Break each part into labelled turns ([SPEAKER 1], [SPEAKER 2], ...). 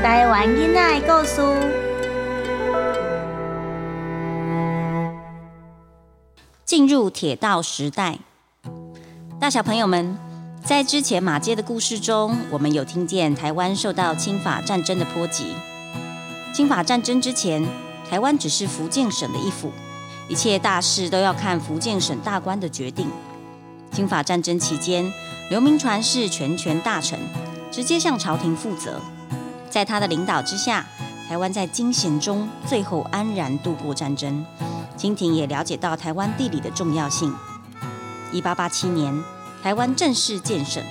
[SPEAKER 1] 台湾囡仔的故事。进入铁道时代，大小朋友们，在之前马街的故事中，我们有听见台湾受到清法战争的波及。清法战争之前，台湾只是福建省的一府，一切大事都要看福建省大官的决定。清法战争期间，刘铭传是全权大臣，直接向朝廷负责。在他的领导之下，台湾在惊险中最后安然度过战争。清廷也了解到台湾地理的重要性。一八八七年，台湾正式建省，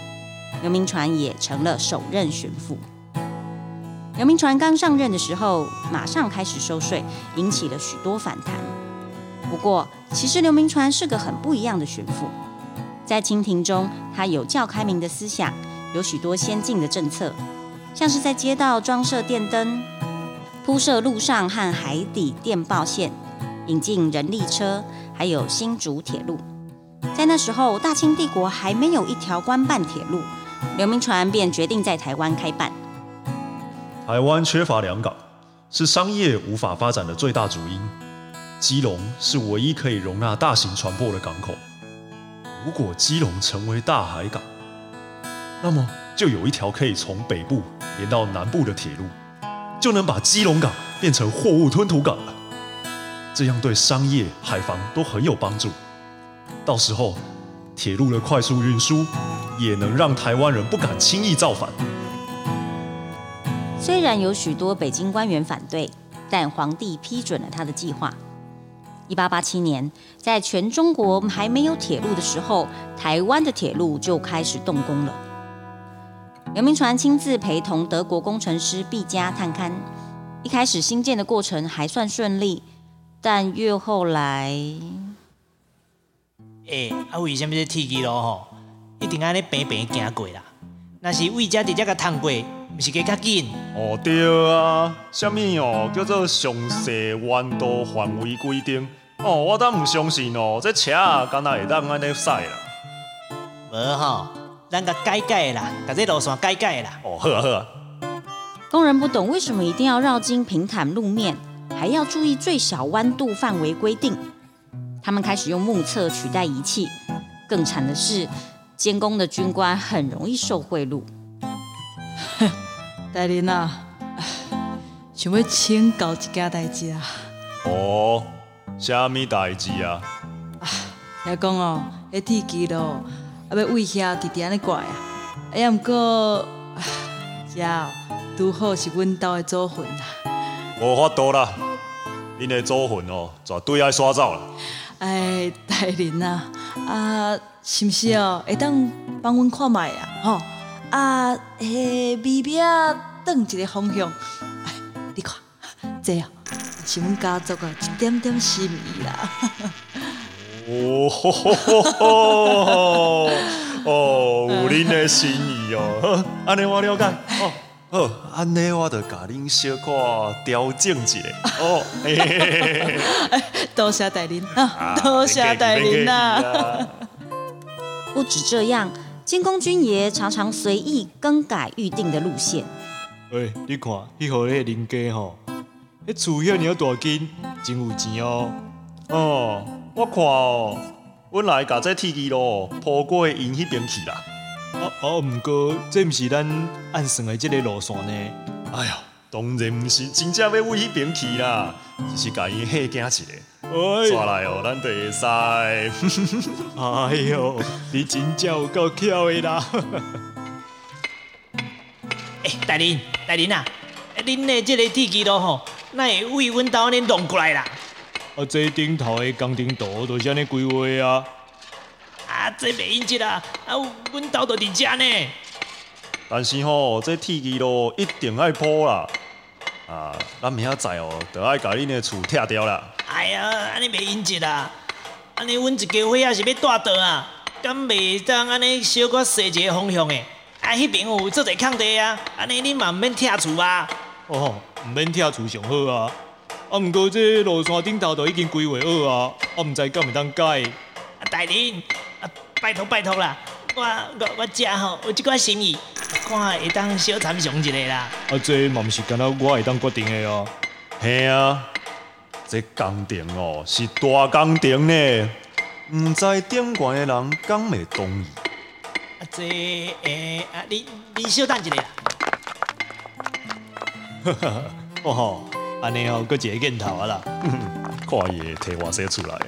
[SPEAKER 1] 刘铭传也成了首任巡抚。刘铭传刚上任的时候，马上开始收税，引起了许多反弹。不过，其实刘铭传是个很不一样的巡抚。在清廷中，他有较开明的思想，有许多先进的政策，像是在街道装设电灯，铺设陆上和海底电报线。引进人力车，还有新竹铁路。在那时候，大清帝国还没有一条官办铁路，刘铭传便决定在台湾开办。
[SPEAKER 2] 台湾缺乏良港，是商业无法发展的最大主因。基隆是唯一可以容纳大型船舶的港口。如果基隆成为大海港，那么就有一条可以从北部连到南部的铁路，就能把基隆港变成货物吞吐港了。这样对商业、海防都很有帮助。到时候，铁路的快速运输也能让台湾人不敢轻易造反。
[SPEAKER 1] 虽然有许多北京官员反对，但皇帝批准了他的计划。一八八七年，在全中国还没有铁路的时候，台湾的铁路就开始动工了。刘铭传亲自陪同德国工程师毕加探勘，一开始新建的过程还算顺利。但越后来，
[SPEAKER 3] 诶，啊，为什么这铁机路吼一定安尼平平行过啦？那是为遮直接甲通过，毋是加较紧？
[SPEAKER 2] 哦对啊，什么哦叫做详细弯道范围规定？哦，我当唔相信哦，这车敢若会当安尼驶啦？
[SPEAKER 3] 无吼，咱甲改改啦，甲这路线改改啦。
[SPEAKER 2] 哦，好啊好啊。
[SPEAKER 1] 工人不懂为什么一定要绕经平坦路面。还要注意最小弯度范围规定。他们开始用目测取代仪器。更惨的是，监工的军官很容易受贿赂。
[SPEAKER 4] 大林啊，想要请教一件代志啊。
[SPEAKER 2] 哦，虾米代志啊？
[SPEAKER 4] 啊听讲哦，迄铁机路啊要为遐直直安尼怪啊。哎呀，毋过，遮哦，拄好是阮兜的祖坟啦。
[SPEAKER 2] 无法度啦。恁的祖坟哦，绝对爱刷走啦。
[SPEAKER 4] 哎，大人啊，啊，是毋是哦？会当帮阮看卖啊？吼，啊，迄尾壁转一个方向，哎，你看，这啊，是阮家族的一点点心意啦。
[SPEAKER 2] 哦！哦，有恁的心意哦，安尼我了解哦。好，安尼我就甲恁小可调整一下。哦，
[SPEAKER 4] 多谢大人啊，多谢大人呐。
[SPEAKER 1] 不止这样，监工军爷常常随意更改预定的路线。
[SPEAKER 5] 喂，你看，迄号迄邻家吼，迄厝遐尔大间，真有钱哦。
[SPEAKER 2] 哦，我看哦，阮来甲这铁机路铺过因迄边去啦。
[SPEAKER 5] 啊啊！毋过这毋是咱按算的即个路线呢。
[SPEAKER 2] 哎呀，当然毋是真正要为迄边去啦，只是甲伊吓惊一下。哎，抓来哦，咱会使。
[SPEAKER 5] 哎呦，你真正有够巧的啦！
[SPEAKER 3] 哎，大林，大林啊，恁的即个铁机路吼，那会为阮兜安尼弄过来啦？
[SPEAKER 5] 啊，这顶头的工程图都是安尼规划啊。
[SPEAKER 3] 啊，这袂用得啦！啊，阮兜就伫遮呢。
[SPEAKER 2] 但是吼，这铁基路一定爱铺啦。啊，咱明仔载哦，就爱甲恁的厝拆掉啦。
[SPEAKER 3] 哎呀，安尼袂用得啦！安尼阮一家伙也是要住倒啊？敢袂当安尼小可踅一个方向的？啊，迄边有做者空地啊，安尼恁嘛毋免拆厝啊？
[SPEAKER 5] 哦，毋免拆厝上好啊。啊，毋过这路线顶头都已经规划好啊，啊，毋知敢会当改？
[SPEAKER 3] 啊，大林。拜托拜托啦，我我我家吼有即款心意，看会当小参详一下啦。
[SPEAKER 5] 啊，这嘛毋是敢那我会当决定的哦。
[SPEAKER 2] 嘿啊，这工程哦是大工程呢，毋知顶悬的人敢会同意？
[SPEAKER 3] 啊，这诶啊，你你稍等一下啦。
[SPEAKER 5] 哦吼，安尼哦，搁一个镜头啊啦。
[SPEAKER 2] 看伊会替我写出来的。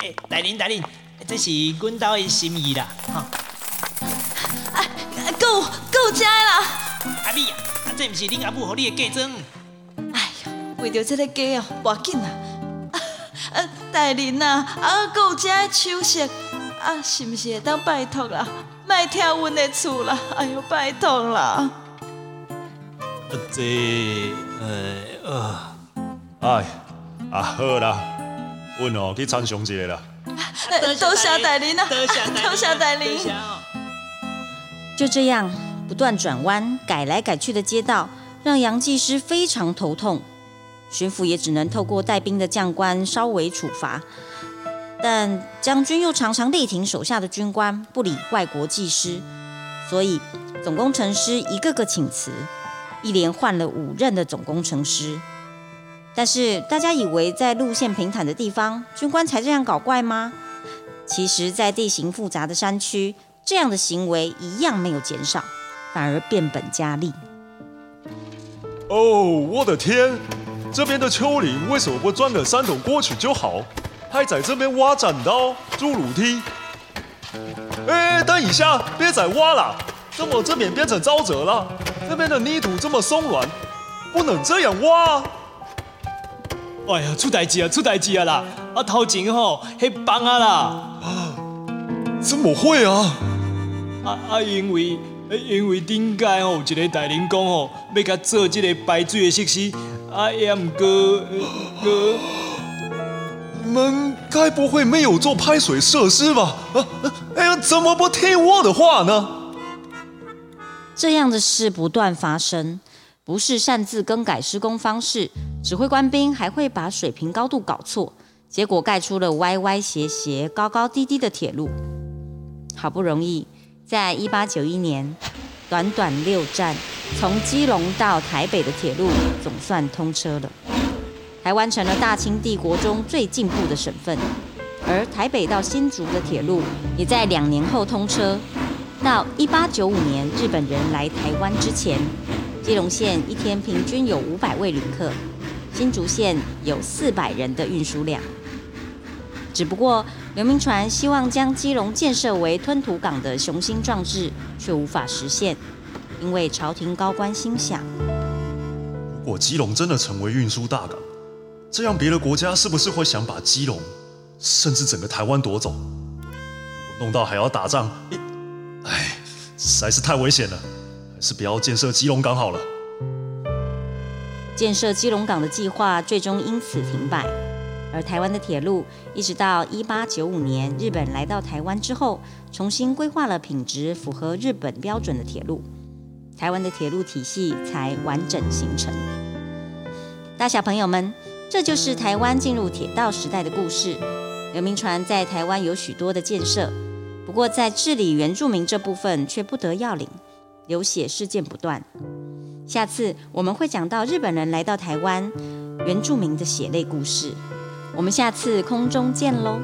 [SPEAKER 3] 诶，大林大林，这是阮兜的心意啦，哈。
[SPEAKER 4] 啊，够够食啦！
[SPEAKER 3] 阿美啊，啊这毋是恁阿母互你的嫁妆？
[SPEAKER 4] 哎哟，为着这个家哦，无要紧啊。啊，大人啊，啊，够有这个手势，啊，是毋是会当拜托啦？莫跳阮的厝啦！哎呦，拜托啦！
[SPEAKER 5] 啊，这呃呃，
[SPEAKER 2] 哎，啊好啦，阮哦去参详一下啦。
[SPEAKER 4] 呃多谢大人啊，
[SPEAKER 3] 多谢大林，
[SPEAKER 4] 多谢大人
[SPEAKER 3] 多谢哦。
[SPEAKER 1] 就这样不断转弯、改来改去的街道，让杨技师非常头痛。巡抚也只能透过带兵的将官稍微处罚，但将军又常常力挺手下的军官，不理外国技师，所以总工程师一个个请辞，一连换了五任的总工程师。但是大家以为在路线平坦的地方，军官才这样搞怪吗？其实，在地形复杂的山区，这样的行为一样没有减少，反而变本加厉。
[SPEAKER 2] 哦，我的天！这边的丘陵为什么不钻个山洞过去就好？还在这边挖斩刀、筑楼梯？哎，等一下，别再挖了！怎么这边变成沼泽了？这边的泥土这么松软，不能这样挖啊！
[SPEAKER 5] 哎呀，出代志啊，出代志啊啦！啊，头前吼，迄帮啊啦！
[SPEAKER 2] 啊怎么会啊？
[SPEAKER 5] 啊啊，因为因为顶届吼有一个大人讲吼，要甲做即个排水的设施，啊也毋过过。
[SPEAKER 2] 你们该不会没有做排水设施吧？啊，哎呀，怎么不听我的话呢？
[SPEAKER 1] 这样的事不断发生，不是擅自更改施工方式，指挥官兵还会把水平高度搞错，结果盖出了歪歪斜斜、高高低低的铁路。好不容易，在一八九一年，短短六站，从基隆到台北的铁路总算通车了。台湾成了大清帝国中最进步的省份，而台北到新竹的铁路也在两年后通车。到一八九五年日本人来台湾之前，基隆县一天平均有五百位旅客，新竹县有四百人的运输量。只不过刘铭传希望将基隆建设为吞吐港的雄心壮志，却无法实现，因为朝廷高官心想：
[SPEAKER 2] 如果基隆真的成为运输大港，这样别的国家是不是会想把基隆，甚至整个台湾夺走？弄到还要打仗，哎，实在是太危险了，还是不要建设基隆港好了。
[SPEAKER 1] 建设基隆港的计划最终因此停摆，而台湾的铁路一直到一八九五年日本来到台湾之后，重新规划了品质符合日本标准的铁路，台湾的铁路体系才完整形成。大小朋友们，这就是台湾进入铁道时代的故事。刘铭传在台湾有许多的建设，不过在治理原住民这部分却不得要领，流血事件不断。下次我们会讲到日本人来到台湾，原住民的血泪故事。我们下次空中见喽！